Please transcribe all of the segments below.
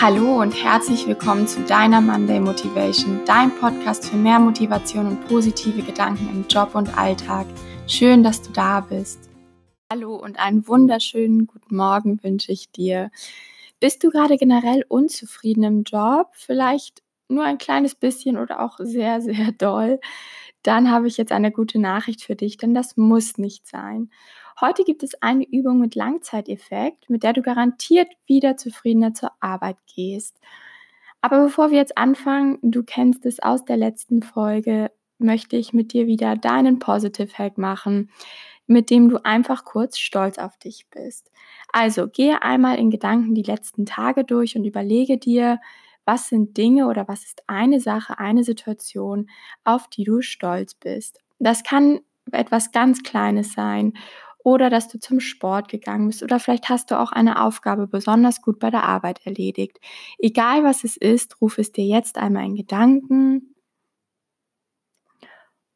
Hallo und herzlich willkommen zu deiner Monday Motivation, dein Podcast für mehr Motivation und positive Gedanken im Job und Alltag. Schön, dass du da bist. Hallo und einen wunderschönen guten Morgen wünsche ich dir. Bist du gerade generell unzufrieden im Job? Vielleicht nur ein kleines bisschen oder auch sehr, sehr doll? Dann habe ich jetzt eine gute Nachricht für dich, denn das muss nicht sein. Heute gibt es eine Übung mit Langzeiteffekt, mit der du garantiert wieder zufriedener zur Arbeit gehst. Aber bevor wir jetzt anfangen, du kennst es aus der letzten Folge, möchte ich mit dir wieder deinen Positive Hack machen, mit dem du einfach kurz stolz auf dich bist. Also gehe einmal in Gedanken die letzten Tage durch und überlege dir, was sind Dinge oder was ist eine Sache, eine Situation, auf die du stolz bist. Das kann etwas ganz Kleines sein oder dass du zum Sport gegangen bist oder vielleicht hast du auch eine Aufgabe besonders gut bei der Arbeit erledigt. Egal was es ist, ruf es dir jetzt einmal in Gedanken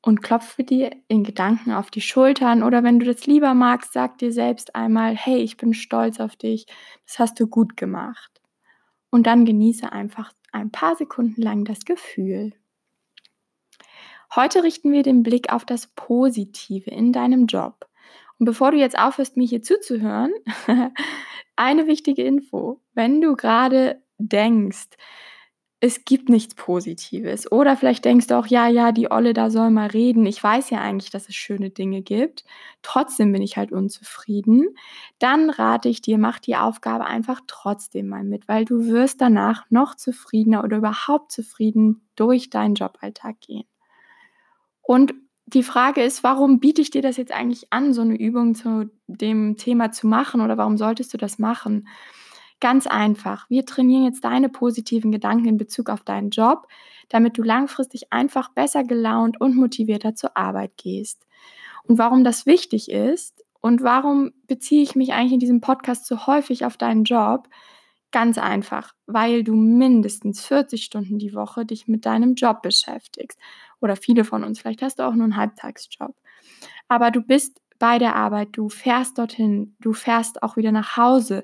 und klopfe dir in Gedanken auf die Schultern oder wenn du das lieber magst, sag dir selbst einmal, hey, ich bin stolz auf dich, das hast du gut gemacht. Und dann genieße einfach ein paar Sekunden lang das Gefühl. Heute richten wir den Blick auf das Positive in deinem Job. Und bevor du jetzt aufhörst, mir hier zuzuhören, eine wichtige Info. Wenn du gerade denkst, es gibt nichts Positives. Oder vielleicht denkst du auch, ja, ja, die Olle da soll mal reden. Ich weiß ja eigentlich, dass es schöne Dinge gibt. Trotzdem bin ich halt unzufrieden. Dann rate ich dir, mach die Aufgabe einfach trotzdem mal mit, weil du wirst danach noch zufriedener oder überhaupt zufrieden durch deinen Joballtag gehen. Und die Frage ist, warum biete ich dir das jetzt eigentlich an, so eine Übung zu dem Thema zu machen oder warum solltest du das machen? Ganz einfach. Wir trainieren jetzt deine positiven Gedanken in Bezug auf deinen Job, damit du langfristig einfach besser gelaunt und motivierter zur Arbeit gehst. Und warum das wichtig ist und warum beziehe ich mich eigentlich in diesem Podcast so häufig auf deinen Job? Ganz einfach, weil du mindestens 40 Stunden die Woche dich mit deinem Job beschäftigst. Oder viele von uns, vielleicht hast du auch nur einen Halbtagsjob. Aber du bist bei der Arbeit, du fährst dorthin, du fährst auch wieder nach Hause.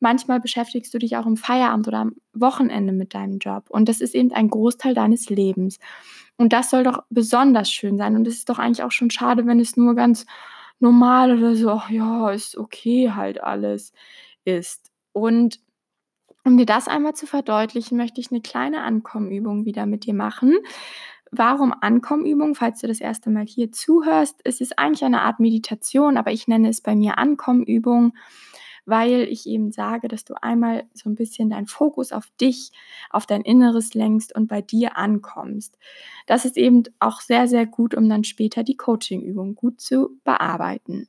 Manchmal beschäftigst du dich auch im Feierabend oder am Wochenende mit deinem Job. Und das ist eben ein Großteil deines Lebens. Und das soll doch besonders schön sein. Und es ist doch eigentlich auch schon schade, wenn es nur ganz normal oder so, ach ja, ist okay halt alles ist. Und um dir das einmal zu verdeutlichen, möchte ich eine kleine Ankommenübung wieder mit dir machen. Warum Ankommenübung? Falls du das erste Mal hier zuhörst, es ist eigentlich eine Art Meditation, aber ich nenne es bei mir Ankommenübung, weil ich eben sage, dass du einmal so ein bisschen deinen Fokus auf dich, auf dein Inneres lenkst und bei dir ankommst. Das ist eben auch sehr, sehr gut, um dann später die Coachingübung gut zu bearbeiten.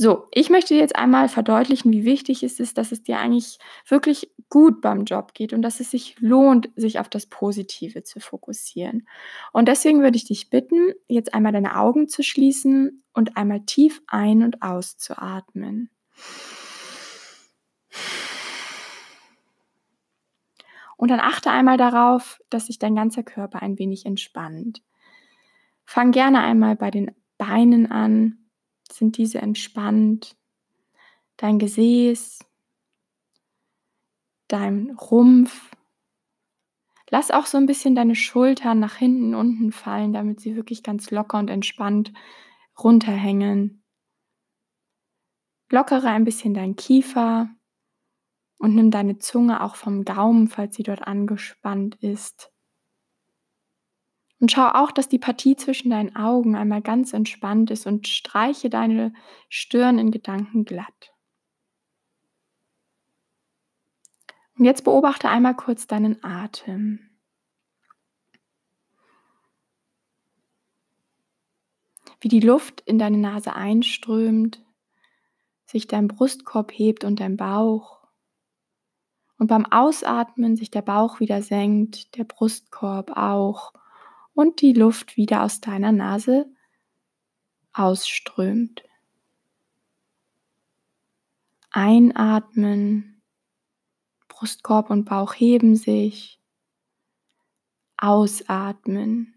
So, ich möchte jetzt einmal verdeutlichen, wie wichtig es ist, dass es dir eigentlich wirklich gut beim Job geht und dass es sich lohnt, sich auf das Positive zu fokussieren. Und deswegen würde ich dich bitten, jetzt einmal deine Augen zu schließen und einmal tief ein- und auszuatmen. Und dann achte einmal darauf, dass sich dein ganzer Körper ein wenig entspannt. Fang gerne einmal bei den Beinen an sind diese entspannt. Dein Gesäß, dein Rumpf. Lass auch so ein bisschen deine Schultern nach hinten unten fallen, damit sie wirklich ganz locker und entspannt runterhängen. Lockere ein bisschen dein Kiefer und nimm deine Zunge auch vom Gaumen, falls sie dort angespannt ist. Und schau auch, dass die Partie zwischen deinen Augen einmal ganz entspannt ist und streiche deine Stirn in Gedanken glatt. Und jetzt beobachte einmal kurz deinen Atem. Wie die Luft in deine Nase einströmt, sich dein Brustkorb hebt und dein Bauch. Und beim Ausatmen sich der Bauch wieder senkt, der Brustkorb auch und die Luft wieder aus deiner Nase ausströmt. Einatmen, Brustkorb und Bauch heben sich. Ausatmen,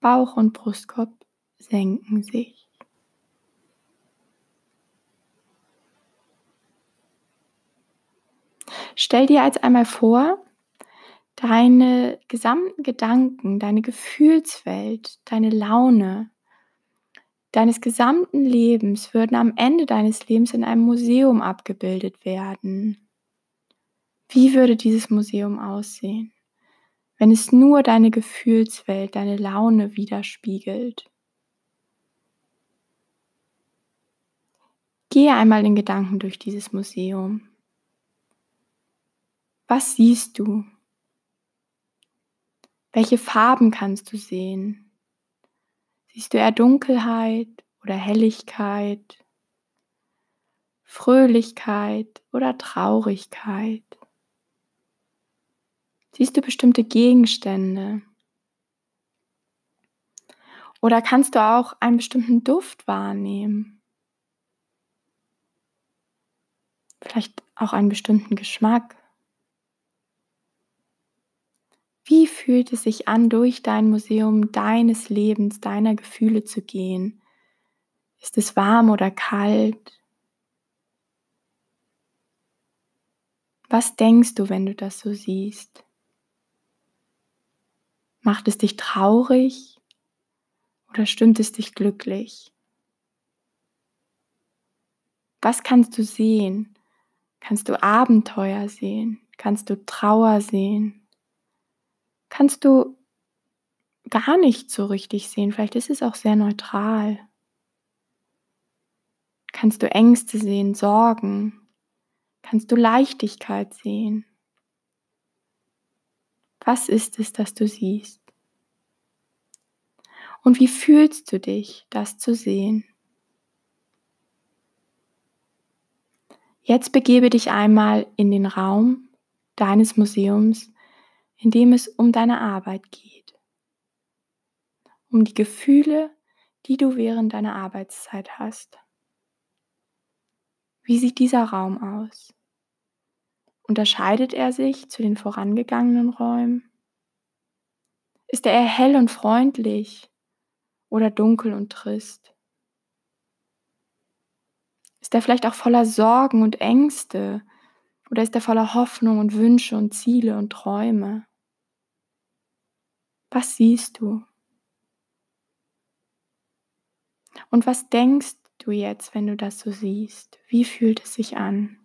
Bauch und Brustkorb senken sich. Stell dir jetzt einmal vor, deine gesamten Gedanken, deine Gefühlswelt, deine Laune, deines gesamten Lebens würden am Ende deines Lebens in einem Museum abgebildet werden. Wie würde dieses Museum aussehen, wenn es nur deine Gefühlswelt, deine Laune widerspiegelt? Gehe einmal in Gedanken durch dieses Museum. Was siehst du? Welche Farben kannst du sehen? Siehst du eher Dunkelheit oder Helligkeit? Fröhlichkeit oder Traurigkeit? Siehst du bestimmte Gegenstände? Oder kannst du auch einen bestimmten Duft wahrnehmen? Vielleicht auch einen bestimmten Geschmack? Wie fühlt es sich an, durch dein Museum deines Lebens, deiner Gefühle zu gehen? Ist es warm oder kalt? Was denkst du, wenn du das so siehst? Macht es dich traurig oder stimmt es dich glücklich? Was kannst du sehen? Kannst du Abenteuer sehen? Kannst du Trauer sehen? Kannst du gar nicht so richtig sehen. Vielleicht ist es auch sehr neutral. Kannst du Ängste sehen, Sorgen? Kannst du Leichtigkeit sehen? Was ist es, das du siehst? Und wie fühlst du dich, das zu sehen? Jetzt begebe dich einmal in den Raum deines Museums in dem es um deine Arbeit geht, um die Gefühle, die du während deiner Arbeitszeit hast. Wie sieht dieser Raum aus? Unterscheidet er sich zu den vorangegangenen Räumen? Ist er eher hell und freundlich oder dunkel und trist? Ist er vielleicht auch voller Sorgen und Ängste oder ist er voller Hoffnung und Wünsche und Ziele und Träume? Was siehst du? Und was denkst du jetzt, wenn du das so siehst? Wie fühlt es sich an?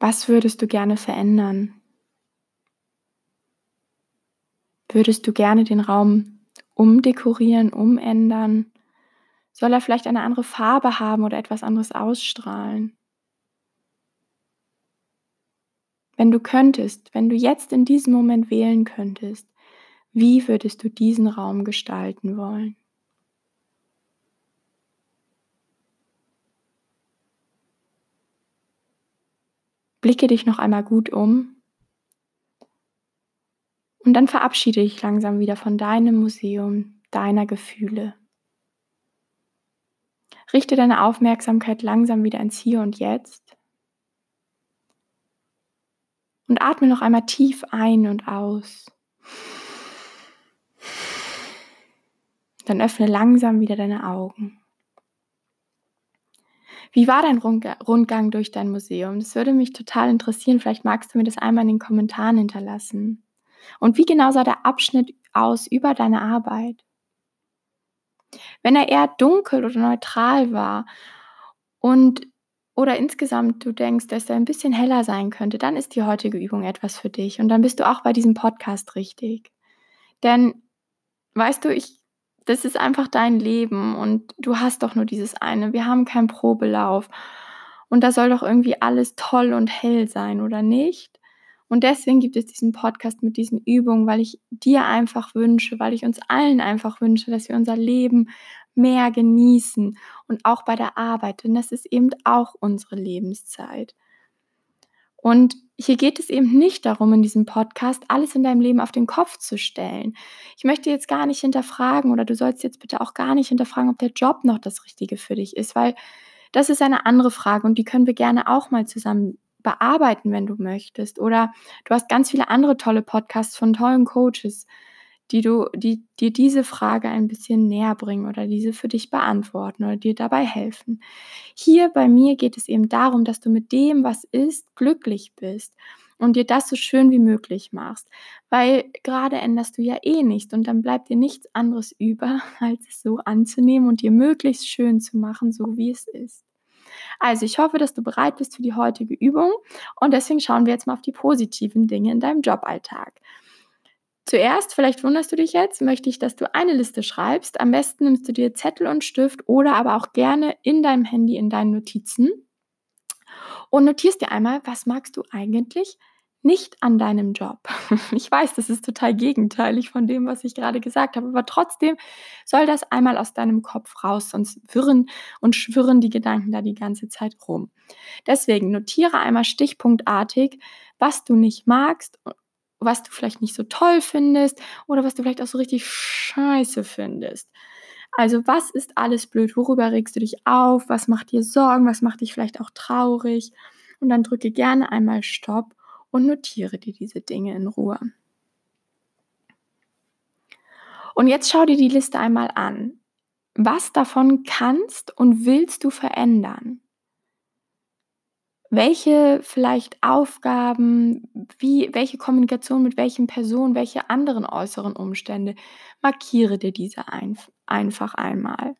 Was würdest du gerne verändern? Würdest du gerne den Raum umdekorieren, umändern? Soll er vielleicht eine andere Farbe haben oder etwas anderes ausstrahlen? Wenn du könntest, wenn du jetzt in diesem Moment wählen könntest, wie würdest du diesen Raum gestalten wollen? Blicke dich noch einmal gut um und dann verabschiede dich langsam wieder von deinem Museum, deiner Gefühle. Richte deine Aufmerksamkeit langsam wieder ins Hier und Jetzt und atme noch einmal tief ein und aus. Dann öffne langsam wieder deine Augen. Wie war dein Rundgang durch dein Museum? Das würde mich total interessieren. Vielleicht magst du mir das einmal in den Kommentaren hinterlassen. Und wie genau sah der Abschnitt aus über deine Arbeit? Wenn er eher dunkel oder neutral war und oder insgesamt du denkst, dass er ein bisschen heller sein könnte, dann ist die heutige Übung etwas für dich und dann bist du auch bei diesem Podcast richtig. Denn weißt du, ich das ist einfach dein Leben und du hast doch nur dieses eine. Wir haben keinen Probelauf und da soll doch irgendwie alles toll und hell sein, oder nicht? Und deswegen gibt es diesen Podcast mit diesen Übungen, weil ich dir einfach wünsche, weil ich uns allen einfach wünsche, dass wir unser Leben mehr genießen und auch bei der Arbeit, denn das ist eben auch unsere Lebenszeit. Und hier geht es eben nicht darum, in diesem Podcast alles in deinem Leben auf den Kopf zu stellen. Ich möchte jetzt gar nicht hinterfragen oder du sollst jetzt bitte auch gar nicht hinterfragen, ob der Job noch das Richtige für dich ist, weil das ist eine andere Frage und die können wir gerne auch mal zusammen bearbeiten, wenn du möchtest. Oder du hast ganz viele andere tolle Podcasts von tollen Coaches, die du, die dir diese Frage ein bisschen näher bringen oder diese für dich beantworten oder dir dabei helfen. Hier bei mir geht es eben darum, dass du mit dem, was ist, glücklich bist und dir das so schön wie möglich machst. Weil gerade änderst du ja eh nichts und dann bleibt dir nichts anderes über, als es so anzunehmen und dir möglichst schön zu machen, so wie es ist. Also ich hoffe, dass du bereit bist für die heutige Übung und deswegen schauen wir jetzt mal auf die positiven Dinge in deinem Joballtag. Zuerst, vielleicht wunderst du dich jetzt, möchte ich, dass du eine Liste schreibst. Am besten nimmst du dir Zettel und Stift oder aber auch gerne in deinem Handy in deinen Notizen und notierst dir einmal, was magst du eigentlich nicht an deinem Job. Ich weiß, das ist total gegenteilig von dem, was ich gerade gesagt habe, aber trotzdem soll das einmal aus deinem Kopf raus, sonst wirren und schwirren die Gedanken da die ganze Zeit rum. Deswegen notiere einmal stichpunktartig, was du nicht magst, was du vielleicht nicht so toll findest oder was du vielleicht auch so richtig scheiße findest. Also was ist alles blöd? Worüber regst du dich auf? Was macht dir Sorgen? Was macht dich vielleicht auch traurig? Und dann drücke gerne einmal Stopp und notiere dir diese Dinge in Ruhe. Und jetzt schau dir die Liste einmal an. Was davon kannst und willst du verändern? Welche vielleicht Aufgaben, wie, welche Kommunikation mit welchen Personen, welche anderen äußeren Umstände, markiere dir diese ein, einfach einmal.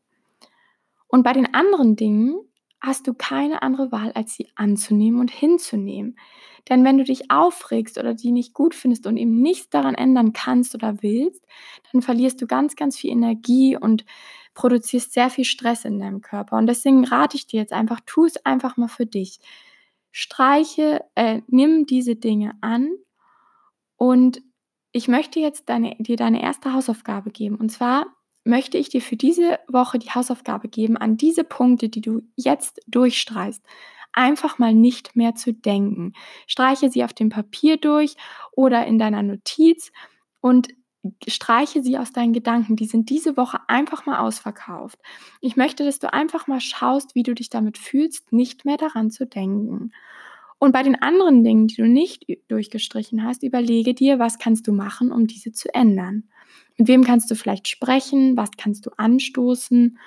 Und bei den anderen Dingen hast du keine andere Wahl, als sie anzunehmen und hinzunehmen. Denn wenn du dich aufregst oder die nicht gut findest und eben nichts daran ändern kannst oder willst, dann verlierst du ganz, ganz viel Energie und produzierst sehr viel Stress in deinem Körper. Und deswegen rate ich dir jetzt einfach, tu es einfach mal für dich. Streiche, äh, nimm diese Dinge an und ich möchte jetzt deine, dir deine erste Hausaufgabe geben. Und zwar möchte ich dir für diese Woche die Hausaufgabe geben, an diese Punkte, die du jetzt durchstreichst, einfach mal nicht mehr zu denken. Streiche sie auf dem Papier durch oder in deiner Notiz und streiche sie aus deinen Gedanken. Die sind diese Woche einfach mal ausverkauft. Ich möchte, dass du einfach mal schaust, wie du dich damit fühlst, nicht mehr daran zu denken. Und bei den anderen Dingen, die du nicht durchgestrichen hast, überlege dir, was kannst du machen, um diese zu ändern. Mit wem kannst du vielleicht sprechen? Was kannst du anstoßen?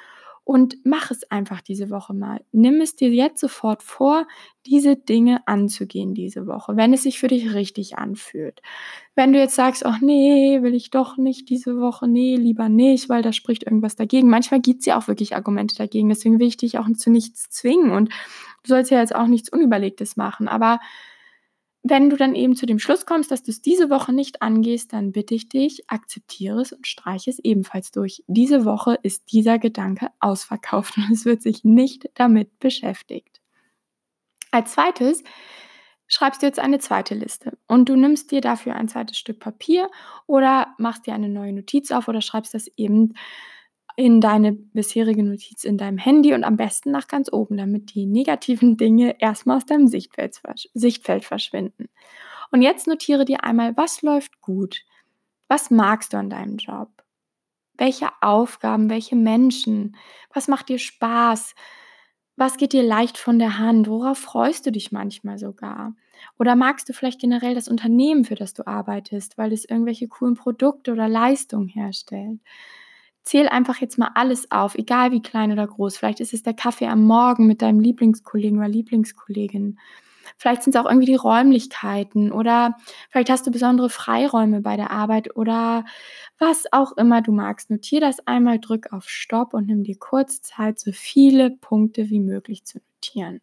Und mach es einfach diese Woche mal. Nimm es dir jetzt sofort vor, diese Dinge anzugehen diese Woche, wenn es sich für dich richtig anfühlt. Wenn du jetzt sagst, ach nee, will ich doch nicht diese Woche, nee, lieber nicht, weil da spricht irgendwas dagegen. Manchmal gibt es ja auch wirklich Argumente dagegen. Deswegen will ich dich auch zu nichts zwingen. Und du sollst ja jetzt auch nichts Unüberlegtes machen. Aber wenn du dann eben zu dem Schluss kommst, dass du es diese Woche nicht angehst, dann bitte ich dich, akzeptiere es und streiche es ebenfalls durch. Diese Woche ist dieser Gedanke ausverkauft und es wird sich nicht damit beschäftigt. Als zweites schreibst du jetzt eine zweite Liste und du nimmst dir dafür ein zweites Stück Papier oder machst dir eine neue Notiz auf oder schreibst das eben in deine bisherige Notiz in deinem Handy und am besten nach ganz oben, damit die negativen Dinge erstmal aus deinem Sichtfeld, Sichtfeld verschwinden. Und jetzt notiere dir einmal, was läuft gut? Was magst du an deinem Job? Welche Aufgaben, welche Menschen? Was macht dir Spaß? Was geht dir leicht von der Hand? Worauf freust du dich manchmal sogar? Oder magst du vielleicht generell das Unternehmen, für das du arbeitest, weil es irgendwelche coolen Produkte oder Leistungen herstellt? Zähl einfach jetzt mal alles auf, egal wie klein oder groß. Vielleicht ist es der Kaffee am Morgen mit deinem Lieblingskollegen oder Lieblingskollegin. Vielleicht sind es auch irgendwie die Räumlichkeiten oder vielleicht hast du besondere Freiräume bei der Arbeit oder was auch immer du magst. Notier das einmal, drück auf Stopp und nimm dir kurz Zeit, so viele Punkte wie möglich zu notieren.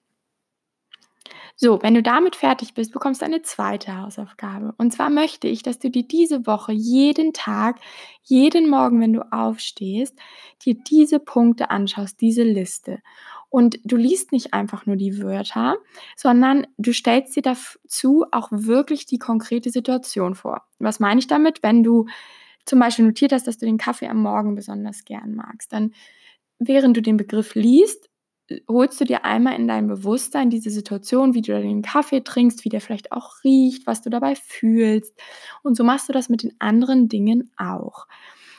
So, wenn du damit fertig bist, bekommst du eine zweite Hausaufgabe. Und zwar möchte ich, dass du dir diese Woche jeden Tag, jeden Morgen, wenn du aufstehst, dir diese Punkte anschaust, diese Liste. Und du liest nicht einfach nur die Wörter, sondern du stellst dir dazu auch wirklich die konkrete Situation vor. Was meine ich damit? Wenn du zum Beispiel notiert hast, dass du den Kaffee am Morgen besonders gern magst, dann während du den Begriff liest, holst du dir einmal in dein Bewusstsein diese Situation, wie du den Kaffee trinkst, wie der vielleicht auch riecht, was du dabei fühlst. Und so machst du das mit den anderen Dingen auch.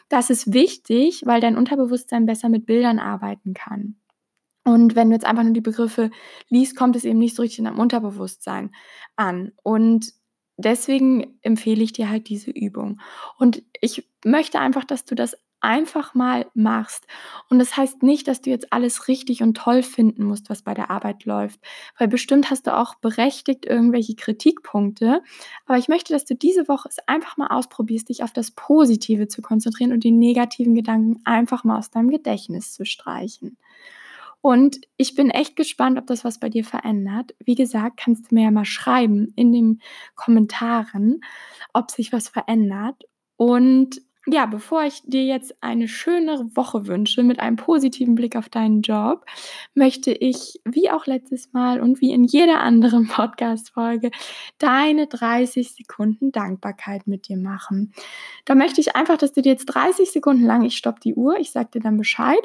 Das ist wichtig, weil dein Unterbewusstsein besser mit Bildern arbeiten kann. Und wenn du jetzt einfach nur die Begriffe liest, kommt es eben nicht so richtig in deinem Unterbewusstsein an. Und deswegen empfehle ich dir halt diese Übung. Und ich möchte einfach, dass du das einfach mal machst. Und das heißt nicht, dass du jetzt alles richtig und toll finden musst, was bei der Arbeit läuft, weil bestimmt hast du auch berechtigt irgendwelche Kritikpunkte. Aber ich möchte, dass du diese Woche es einfach mal ausprobierst, dich auf das Positive zu konzentrieren und die negativen Gedanken einfach mal aus deinem Gedächtnis zu streichen. Und ich bin echt gespannt, ob das was bei dir verändert. Wie gesagt, kannst du mir ja mal schreiben in den Kommentaren, ob sich was verändert. Und ja, bevor ich dir jetzt eine schönere Woche wünsche mit einem positiven Blick auf deinen Job, möchte ich, wie auch letztes Mal und wie in jeder anderen Podcast-Folge, deine 30 Sekunden Dankbarkeit mit dir machen. Da möchte ich einfach, dass du dir jetzt 30 Sekunden lang, ich stoppe die Uhr, ich sage dir dann Bescheid,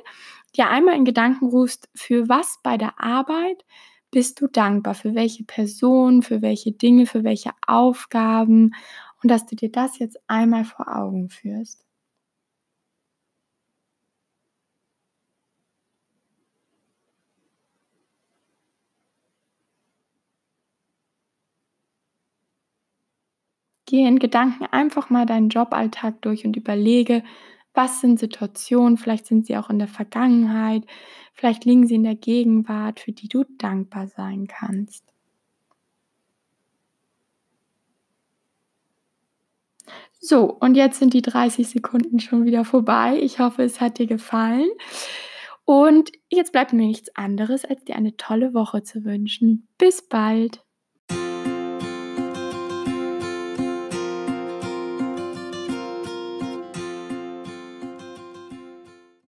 dir einmal in Gedanken rufst, für was bei der Arbeit bist du dankbar, für welche Person, für welche Dinge, für welche Aufgaben und dass du dir das jetzt einmal vor Augen führst. Gehe in Gedanken einfach mal deinen Joballtag durch und überlege, was sind Situationen, vielleicht sind sie auch in der Vergangenheit, vielleicht liegen sie in der Gegenwart, für die du dankbar sein kannst. So, und jetzt sind die 30 Sekunden schon wieder vorbei. Ich hoffe, es hat dir gefallen. Und jetzt bleibt mir nichts anderes, als dir eine tolle Woche zu wünschen. Bis bald.